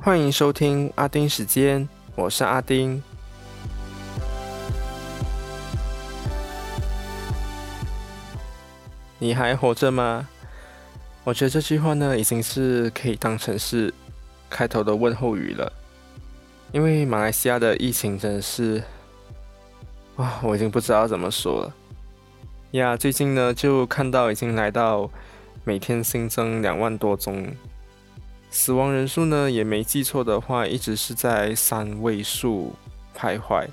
欢迎收听阿丁时间，我是阿丁。你还活着吗？我觉得这句话呢，已经是可以当成是开头的问候语了。因为马来西亚的疫情真的是，哇，我已经不知道怎么说了。呀，最近呢就看到已经来到每天新增两万多宗，死亡人数呢也没记错的话，一直是在三位数徘徊。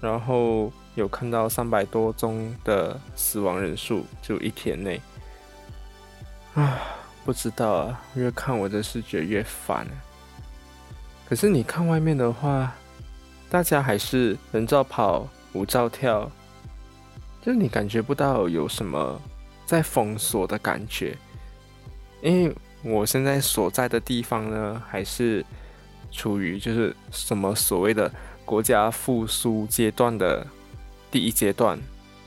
然后有看到三百多宗的死亡人数，就一天内。啊，不知道啊，越看我的视觉越烦。可是你看外面的话，大家还是人照跑，舞照跳。就你感觉不到有什么在封锁的感觉，因为我现在所在的地方呢，还是处于就是什么所谓的国家复苏阶段的第一阶段，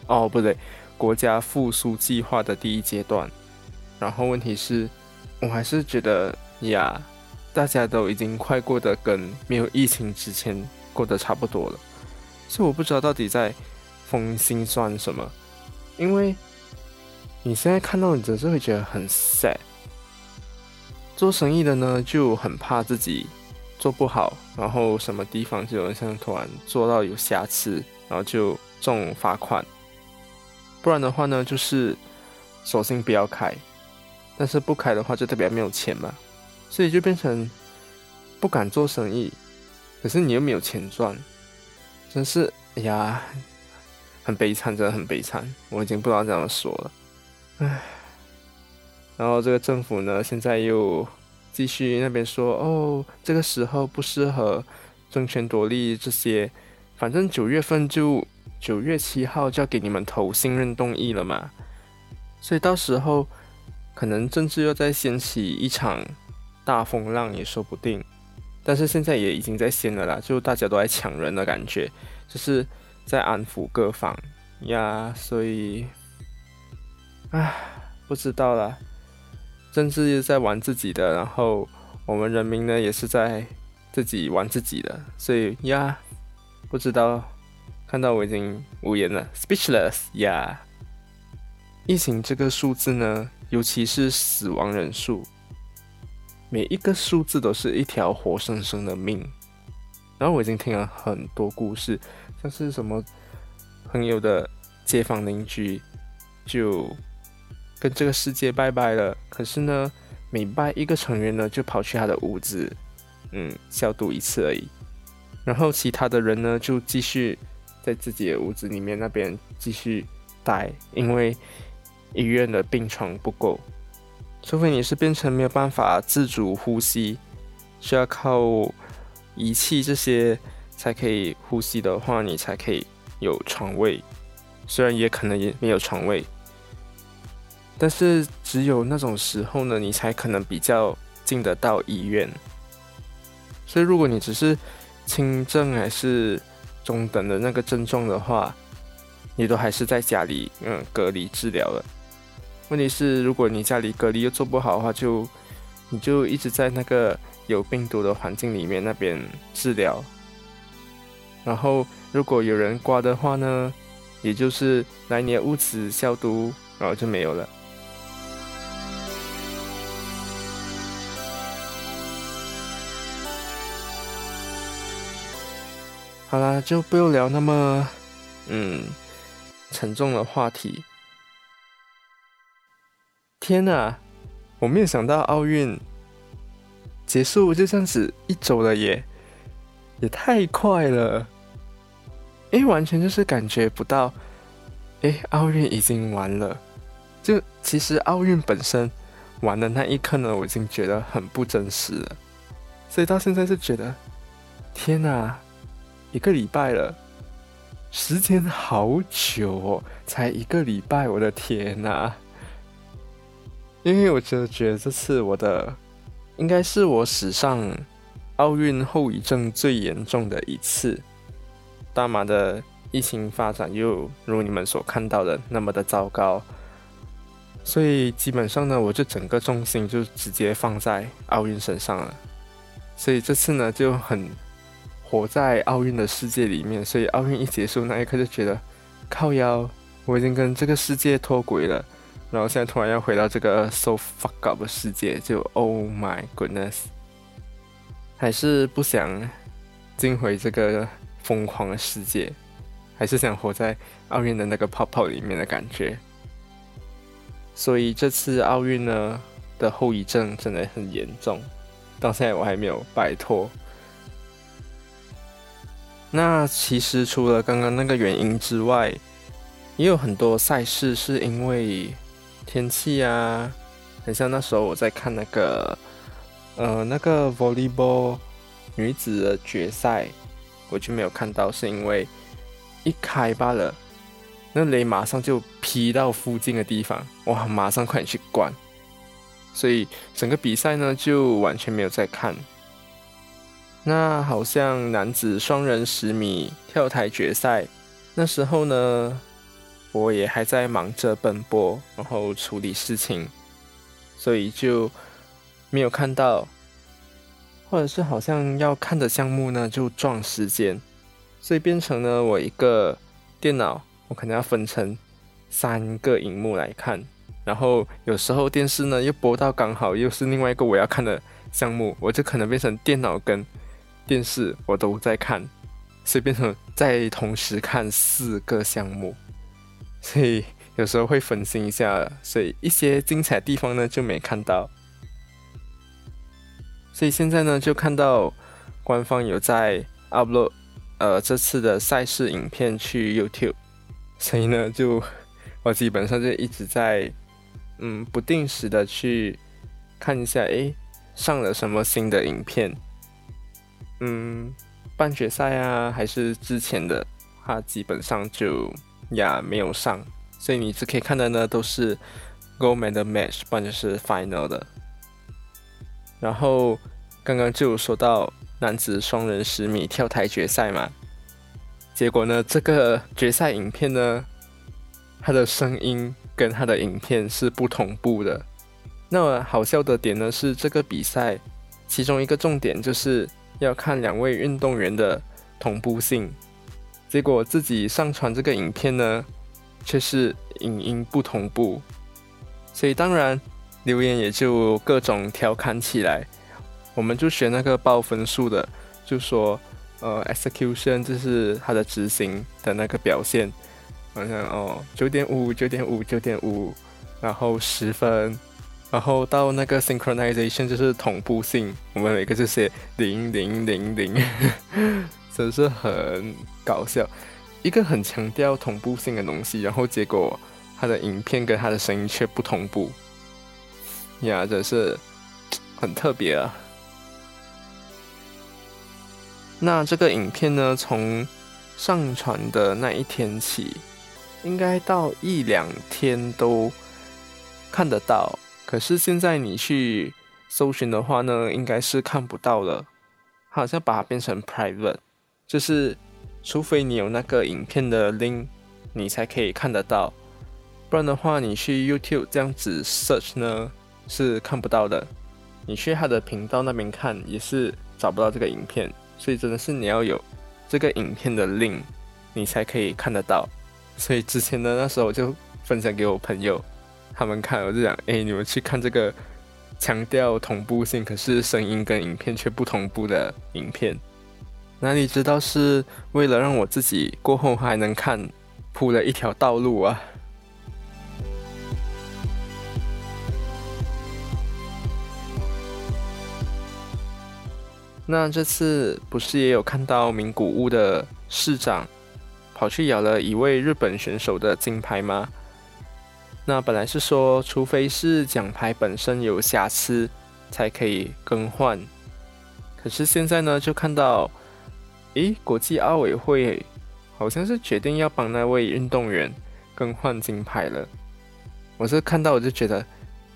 哦不对，国家复苏计划的第一阶段。然后问题是，我还是觉得呀，大家都已经快过得跟没有疫情之前过得差不多了，所以我不知道到底在。封心算什么？因为你现在看到，你只是会觉得很 sad。做生意的呢，就很怕自己做不好，然后什么地方就有人像突然做到有瑕疵，然后就中罚款。不然的话呢，就是索性不要开。但是不开的话，就代表没有钱嘛，所以就变成不敢做生意。可是你又没有钱赚，真是哎呀！很悲惨，真的很悲惨，我已经不知道怎么说了，唉。然后这个政府呢，现在又继续那边说，哦，这个时候不适合争权夺利这些，反正九月份就九月七号就要给你们投信任动议了嘛，所以到时候可能政治又再掀起一场大风浪也说不定。但是现在也已经在掀了啦，就大家都在抢人的感觉，就是。在安抚各方呀，所以，唉，不知道了。政治在玩自己的，然后我们人民呢也是在自己玩自己的，所以呀，不知道。看到我已经无言了，speechless 呀。疫情这个数字呢，尤其是死亡人数，每一个数字都是一条活生生的命。然后我已经听了很多故事。像是什么朋友的街坊邻居就跟这个世界拜拜了，可是呢，每拜一个成员呢，就跑去他的屋子，嗯，消毒一次而已。然后其他的人呢，就继续在自己的屋子里面那边继续待，因为医院的病床不够，除非你是变成没有办法自主呼吸，需要靠仪器这些。才可以呼吸的话，你才可以有床位。虽然也可能也没有床位，但是只有那种时候呢，你才可能比较进得到医院。所以，如果你只是轻症还是中等的那个症状的话，你都还是在家里嗯隔离治疗了。问题是，如果你家里隔离又做不好的话，就你就一直在那个有病毒的环境里面那边治疗。然后，如果有人刮的话呢，也就是来年屋子消毒，然后就没有了。好啦，就不用聊那么嗯沉重的话题。天哪，我没有想到奥运结束就这样子一周了耶，也太快了。哎，完全就是感觉不到，哎，奥运已经完了。就其实奥运本身完的那一刻呢，我已经觉得很不真实了。所以到现在是觉得，天哪，一个礼拜了，时间好久哦，才一个礼拜，我的天哪！因为我真的觉得这次我的应该是我史上奥运后遗症最严重的一次。大马的疫情发展又如你们所看到的那么的糟糕，所以基本上呢，我就整个重心就直接放在奥运身上了。所以这次呢就很活在奥运的世界里面。所以奥运一结束那一刻就觉得靠腰，我已经跟这个世界脱轨了。然后现在突然要回到这个 so fuck up 的世界，就 oh my goodness，还是不想进回这个疯狂的世界，还是想活在奥运的那个泡泡里面的感觉。所以这次奥运呢的后遗症真的很严重，到现在我还没有摆脱。那其实除了刚刚那个原因之外，也有很多赛事是因为。天气啊，很像那时候我在看那个，呃，那个 volleyball 女子的决赛，我就没有看到，是因为一开罢了，那雷马上就劈到附近的地方，哇，马上快点去关，所以整个比赛呢就完全没有在看。那好像男子双人十米跳台决赛，那时候呢。我也还在忙着奔波，然后处理事情，所以就没有看到，或者是好像要看的项目呢就撞时间，所以变成呢我一个电脑，我可能要分成三个荧幕来看，然后有时候电视呢又播到刚好又是另外一个我要看的项目，我就可能变成电脑跟电视我都在看，所以变成在同时看四个项目。所以有时候会分心一下，所以一些精彩地方呢就没看到。所以现在呢就看到官方有在 upload 呃这次的赛事影片去 YouTube，所以呢就我基本上就一直在嗯不定时的去看一下，诶，上了什么新的影片，嗯半决赛啊还是之前的，他基本上就。呀，没有上，所以你只可以看的呢都是 gold medal match，不然就是 final 的。然后刚刚就说到男子双人十米跳台决赛嘛，结果呢，这个决赛影片呢，它的声音跟它的影片是不同步的。那好笑的点呢是这个比赛，其中一个重点就是要看两位运动员的同步性。结果自己上传这个影片呢，却是影音不同步，所以当然留言也就各种调侃起来。我们就选那个报分数的，就说呃，execution 就是他的执行的那个表现，好像哦九点五九点五九点五，然后十分，然后到那个 synchronization 就是同步性，我们每个就写零零零零。真是很搞笑，一个很强调同步性的东西，然后结果他的影片跟他的声音却不同步，呀，真是很特别啊。那这个影片呢，从上传的那一天起，应该到一两天都看得到，可是现在你去搜寻的话呢，应该是看不到了，好像把它变成 private。就是，除非你有那个影片的 link，你才可以看得到，不然的话，你去 YouTube 这样子 search 呢是看不到的。你去他的频道那边看也是找不到这个影片，所以真的是你要有这个影片的 link，你才可以看得到。所以之前呢，那时候我就分享给我朋友，他们看，我就讲，哎，你们去看这个强调同步性，可是声音跟影片却不同步的影片。哪里知道是为了让我自己过后还能看，铺了一条道路啊！那这次不是也有看到名古屋的市长跑去咬了一位日本选手的金牌吗？那本来是说，除非是奖牌本身有瑕疵，才可以更换。可是现在呢，就看到。诶，国际奥委会好像是决定要帮那位运动员更换金牌了。我是看到我就觉得，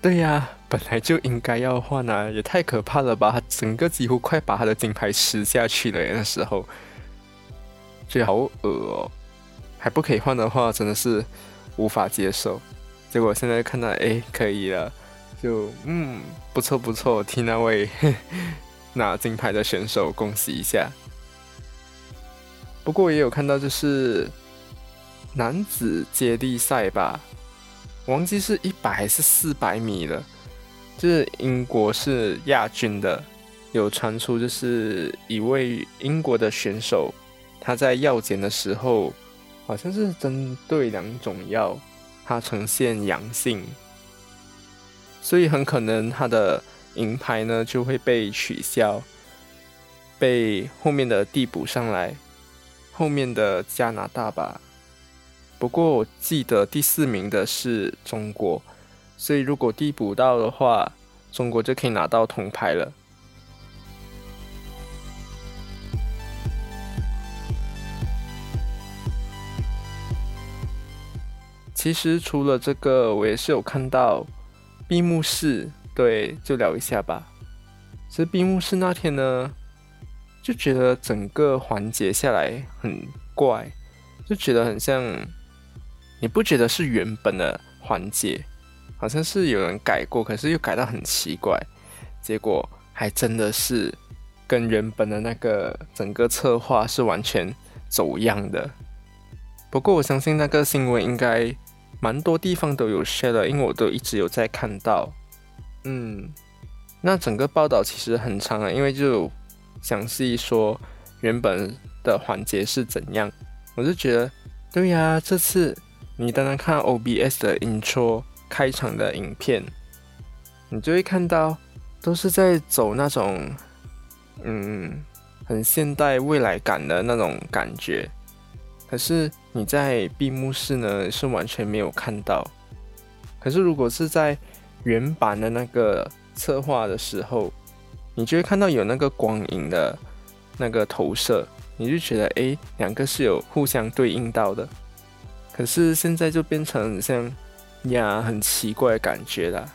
对呀，本来就应该要换啊，也太可怕了吧！他整个几乎快把他的金牌吃下去了，那时候，觉得好恶哦。还不可以换的话，真的是无法接受。结果现在看到，哎，可以了，就嗯，不错不错，替那位拿金牌的选手恭喜一下。不过也有看到，就是男子接力赛吧，忘记是一百还是四百米了，就是英国是亚军的。有传出就是一位英国的选手，他在药检的时候，好像是针对两种药，他呈现阳性，所以很可能他的银牌呢就会被取消，被后面的递补上来，后面的加拿大吧。不过我记得第四名的是中国，所以如果递补到的话，中国就可以拿到铜牌了。其实除了这个，我也是有看到闭幕式，对，就聊一下吧。其实闭幕式那天呢，就觉得整个环节下来很怪，就觉得很像，你不觉得是原本的环节，好像是有人改过，可是又改到很奇怪，结果还真的是跟原本的那个整个策划是完全走样的。不过我相信那个新闻应该。蛮多地方都有 share 的，因为我都一直有在看到。嗯，那整个报道其实很长啊，因为就详细说原本的环节是怎样。我就觉得，对呀，这次你单单看 OBS 的 intro 开场的影片，你就会看到都是在走那种嗯很现代未来感的那种感觉。可是你在闭幕式呢是完全没有看到，可是如果是在原版的那个策划的时候，你就会看到有那个光影的那个投射，你就觉得哎，两个是有互相对应到的。可是现在就变成像呀很奇怪的感觉啦。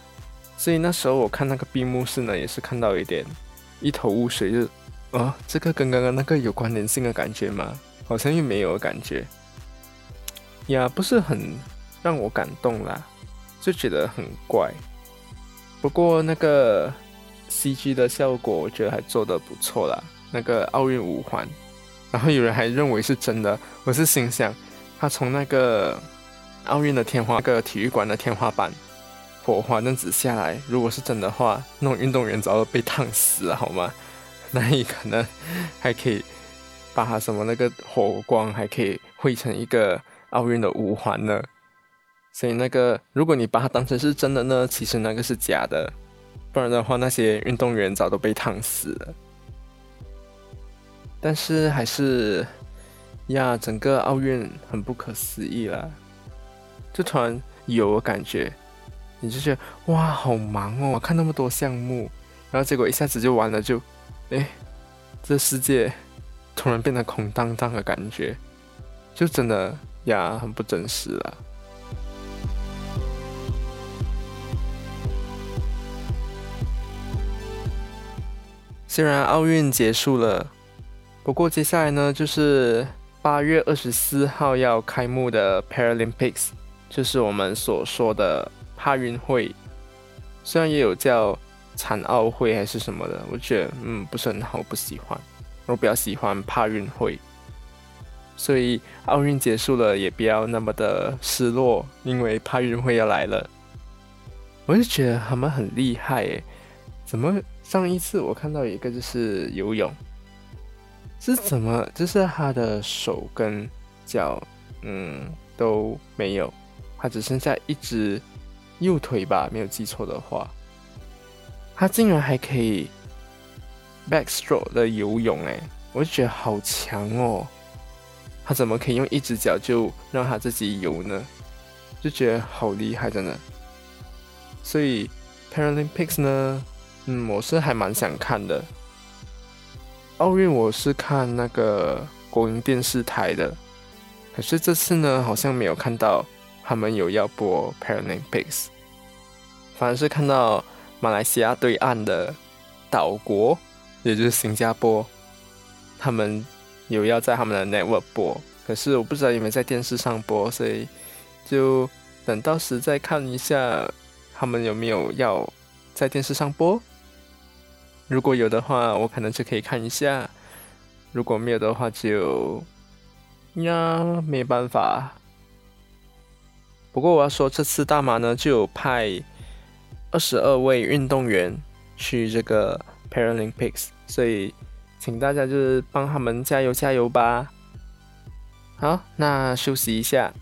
所以那时候我看那个闭幕式呢，也是看到一点一头雾水，就啊这个跟刚刚那个有关联性的感觉吗？好像又没有感觉，呀，不是很让我感动啦，就觉得很怪。不过那个 CG 的效果，我觉得还做得不错啦。那个奥运五环，然后有人还认为是真的，我是心想，他从那个奥运的天花，那个体育馆的天花板火花那子下来，如果是真的话，那种运动员早就被烫死了，好吗？那你可能还可以。把它什么那个火光还可以汇成一个奥运的五环呢？所以那个如果你把它当成是真的呢，其实那个是假的，不然的话那些运动员早都被烫死了。但是还是呀，整个奥运很不可思议啦，就突然有感觉，你就觉得哇，好忙哦，看那么多项目，然后结果一下子就完了，就哎，这世界。突然变得空荡荡的感觉，就真的呀，很不真实了。虽然奥运结束了，不过接下来呢，就是八月二十四号要开幕的 Paralympics，就是我们所说的帕运会。虽然也有叫残奥会还是什么的，我觉得嗯不是很好，不喜欢。我比较喜欢帕运会，所以奥运结束了也不要那么的失落，因为帕运会要来了。我就觉得他们很厉害诶，怎么上一次我看到一个就是游泳，是怎么就是他的手跟脚嗯都没有，他只剩下一只右腿吧，没有记错的话，他竟然还可以。backstroke 的游泳，哎，我就觉得好强哦！他怎么可以用一只脚就让他自己游呢？就觉得好厉害，真的。所以 Paralympics 呢，嗯，我是还蛮想看的。奥运我是看那个国营电视台的，可是这次呢，好像没有看到他们有要播 Paralympics，反而是看到马来西亚对岸的岛国。也就是新加坡，他们有要在他们的 network 播，可是我不知道有没有在电视上播，所以就等到时再看一下他们有没有要在电视上播。如果有的话，我可能就可以看一下；如果没有的话，就呀没办法。不过我要说，这次大马呢就有派二十二位运动员去这个 Paralympics，所以请大家就是帮他们加油加油吧。好，那休息一下。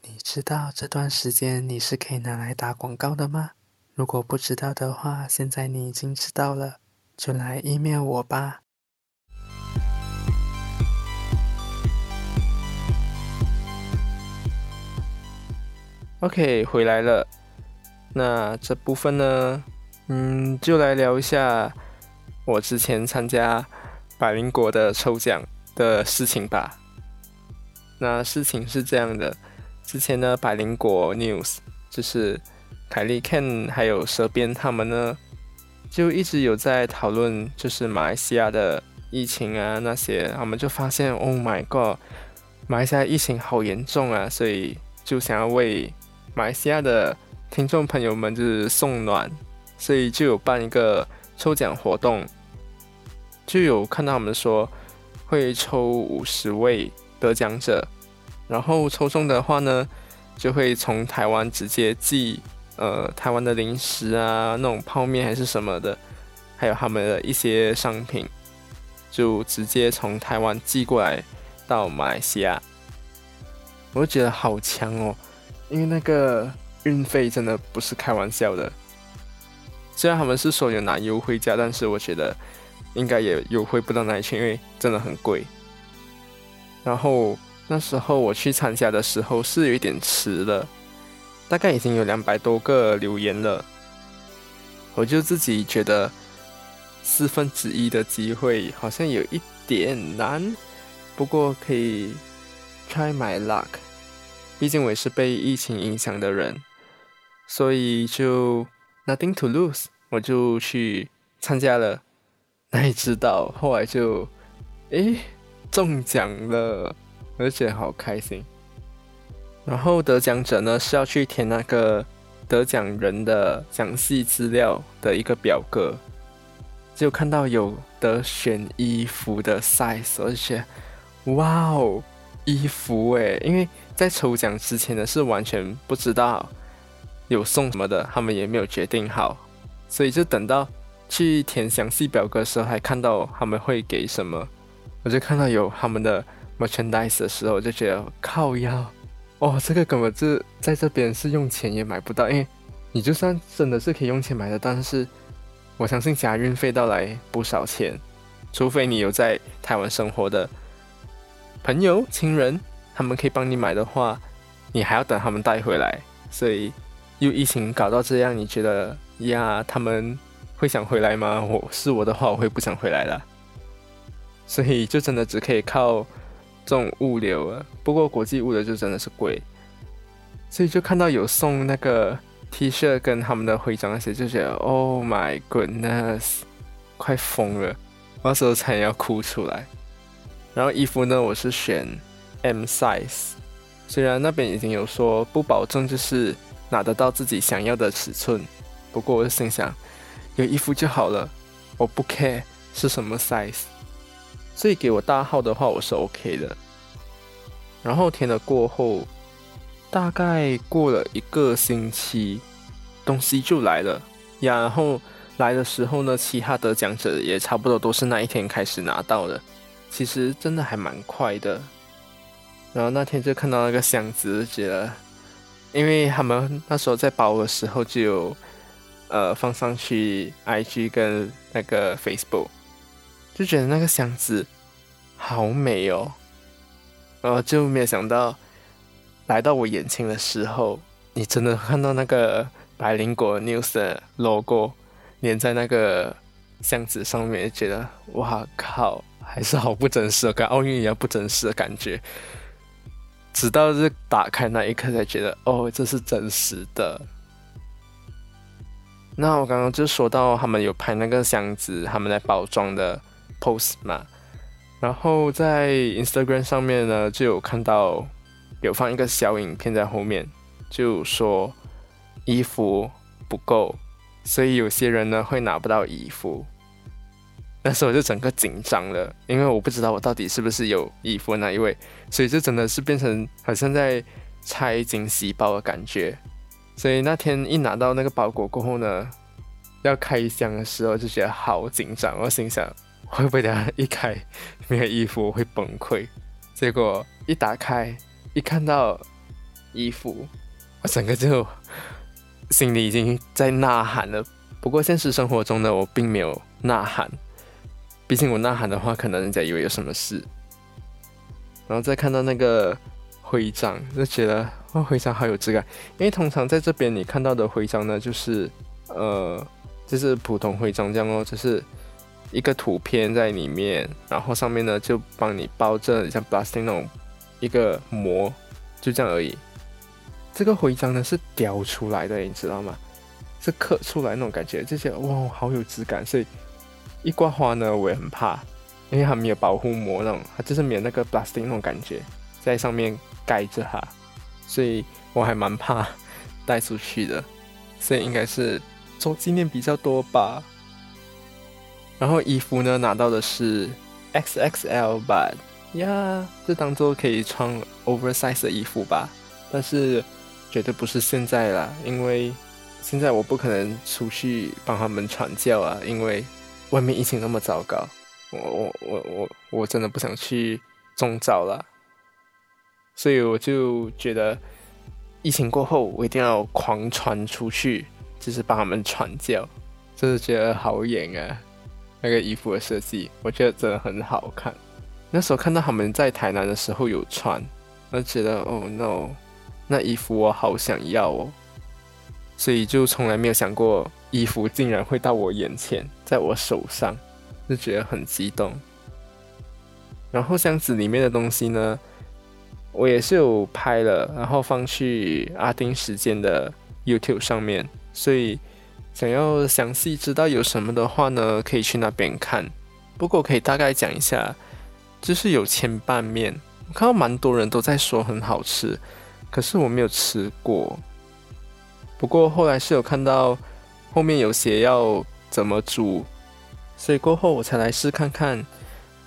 你知道这段时间你是可以拿来打广告的吗？如果不知道的话，现在你已经知道了，就来 email 我吧。OK，回来了。那这部分呢，嗯，就来聊一下我之前参加百灵果的抽奖的事情吧。那事情是这样的。之前呢，百灵果 news 就是凯利 Ken 还有蛇鞭他们呢，就一直有在讨论，就是马来西亚的疫情啊那些，他们就发现，Oh my god，马来西亚疫情好严重啊，所以就想要为马来西亚的听众朋友们就是送暖，所以就有办一个抽奖活动，就有看到他们说会抽五十位得奖者。然后抽中的话呢，就会从台湾直接寄呃台湾的零食啊，那种泡面还是什么的，还有他们的一些商品，就直接从台湾寄过来到马来西亚。我就觉得好强哦，因为那个运费真的不是开玩笑的。虽然他们是说有拿优惠价，但是我觉得应该也优惠不到哪里去，因为真的很贵。然后。那时候我去参加的时候是有一点迟了，大概已经有两百多个留言了，我就自己觉得四分之一的机会好像有一点难，不过可以 try my luck，毕竟我也是被疫情影响的人，所以就 nothing to lose，我就去参加了，哪里知道后来就诶中奖了。而且好开心。然后得奖者呢是要去填那个得奖人的详细资料的一个表格，就看到有得选衣服的 size，而且哇哦，衣服诶，因为在抽奖之前呢是完全不知道有送什么的，他们也没有决定好，所以就等到去填详细表格的时候，还看到他们会给什么，我就看到有他们的。merchandise 的时候，我就觉得靠腰，哦，这个根本是在这边是用钱也买不到，因为你就算真的是可以用钱买的，但是我相信加运费到来不少钱，除非你有在台湾生活的朋友、亲人，他们可以帮你买的话，你还要等他们带回来，所以又疫情搞到这样，你觉得呀，他们会想回来吗？我是我的话，我会不想回来了，所以就真的只可以靠。这种物流啊，不过国际物流就真的是贵，所以就看到有送那个 T 恤跟他们的徽章那些，就觉得 Oh my goodness，快疯了，我那时候差点要哭出来。然后衣服呢，我是选 M size，虽然那边已经有说不保证就是拿得到自己想要的尺寸，不过我就心想有衣服就好了，我不 care 是什么 size。所以给我大号的话，我是 OK 的。然后填了过后，大概过了一个星期，东西就来了。然后来的时候呢，其他得奖者也差不多都是那一天开始拿到的。其实真的还蛮快的。然后那天就看到那个箱子，觉得，因为他们那时候在包的时候就有呃放上去 IG 跟那个 Facebook。就觉得那个箱子好美哦，然后就没有想到来到我眼前的时候，你真的看到那个百灵果 news 的 logo 粘在那个箱子上面，觉得哇靠，还是好不真实，跟奥运一样不真实的感觉。直到是打开那一刻才觉得，哦，这是真实的。那我刚刚就说到他们有拍那个箱子，他们在包装的 post 嘛，然后在 Instagram 上面呢就有看到有放一个小影片在后面，就说衣服不够，所以有些人呢会拿不到衣服。那时候我就整个紧张了，因为我不知道我到底是不是有衣服那一位，所以就真的是变成好像在拆惊喜包的感觉。所以那天一拿到那个包裹过后呢，要开箱的时候就觉得好紧张。我心想会不会等下一开没有衣服我会崩溃？结果一打开一看到衣服，我整个就心里已经在呐喊了。不过现实生活中呢，我并没有呐喊，毕竟我呐喊的话，可能人家以为有什么事。然后再看到那个徽章，就觉得。哇，徽章好有质感，因为通常在这边你看到的徽章呢，就是呃，就是普通徽章这样哦，就是一个图片在里面，然后上面呢就帮你包着像 plastic 那种一个膜，就这样而已。这个徽章呢是雕出来的，你知道吗？是刻出来那种感觉，就觉得哇，好有质感。所以一挂花呢，我也很怕，因为它没有保护膜那种，它就是没有那个 plastic 那种感觉在上面盖着它。所以我还蛮怕带出去的，所以应该是做纪念比较多吧。然后衣服呢，拿到的是 XXL 版呀，就当做可以穿 oversize 的衣服吧。但是绝对不是现在啦，因为现在我不可能出去帮他们传教啊，因为外面疫情那么糟糕，我我我我我真的不想去中招了。所以我就觉得，疫情过后我一定要狂传出去，就是帮他们传教，真的觉得好演啊！那个衣服的设计，我觉得真的很好看。那时候看到他们在台南的时候有穿，我觉得哦 no，那衣服我好想要哦，所以就从来没有想过衣服竟然会到我眼前，在我手上，就觉得很激动。然后箱子里面的东西呢？我也是有拍了，然后放去阿丁时间的 YouTube 上面，所以想要详细知道有什么的话呢，可以去那边看。不过可以大概讲一下，就是有千拌面，我看到蛮多人都在说很好吃，可是我没有吃过。不过后来是有看到后面有写要怎么煮，所以过后我才来试看看，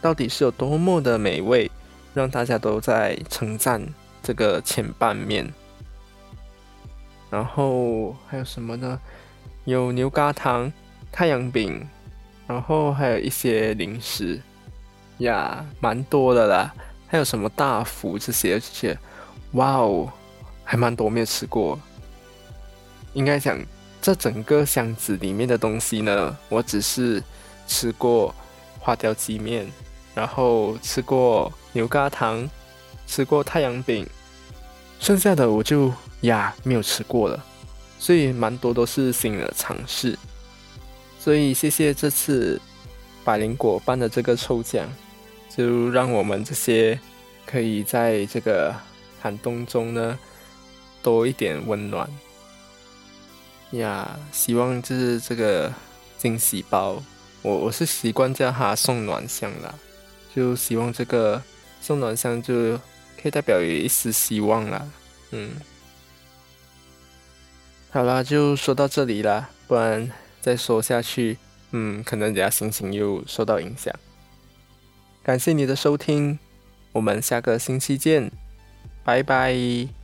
到底是有多么的美味。让大家都在称赞这个前半面，然后还有什么呢？有牛轧糖、太阳饼，然后还有一些零食呀，蛮多的啦。还有什么大福这些，这些，哇哦，还蛮多没有吃过。应该讲这整个箱子里面的东西呢，我只是吃过花雕鸡面。然后吃过牛轧糖，吃过太阳饼，剩下的我就呀没有吃过了，所以蛮多都是新的尝试。所以谢谢这次百灵果办的这个抽奖，就让我们这些可以在这个寒冬中呢多一点温暖。呀，希望就是这个惊喜包，我我是习惯叫它送暖箱啦。就希望这个送暖箱就可以代表有一丝希望啦，嗯，好啦，就说到这里啦，不然再说下去，嗯，可能人家心情又受到影响。感谢你的收听，我们下个星期见，拜拜。